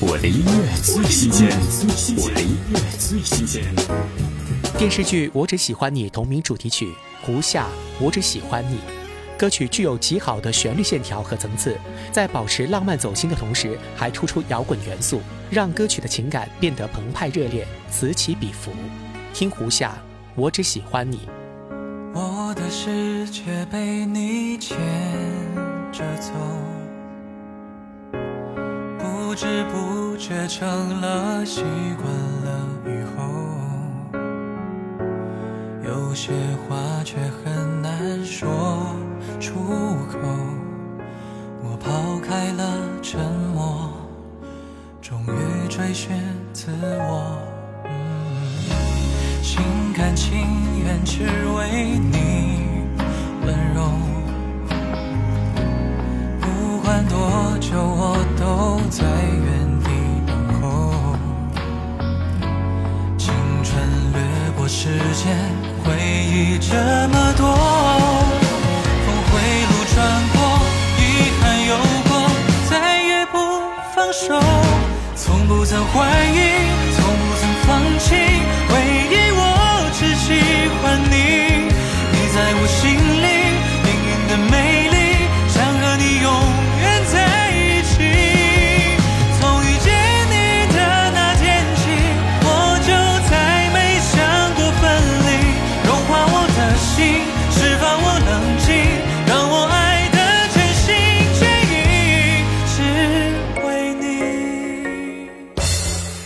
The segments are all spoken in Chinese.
我的音乐最新鲜，我的音乐最新鲜。电视剧《我只喜欢你》同名主题曲《胡夏我只喜欢你》，歌曲具有极好的旋律线条和层次，在保持浪漫走心的同时，还突出摇滚元素，让歌曲的情感变得澎湃热烈，此起彼伏。听胡夏《我只喜欢你》。我的世界被你牵着走。不知不觉成了习惯了以后，有些话却很难说出口。我抛开了沉默，终于追寻自我。嗯心甘情愿只为你时间回忆这么多，峰回路转过，遗憾有过，再也不放手，从不曾怀疑，从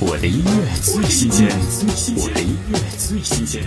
我的音乐最新鲜我的音乐最新鲜。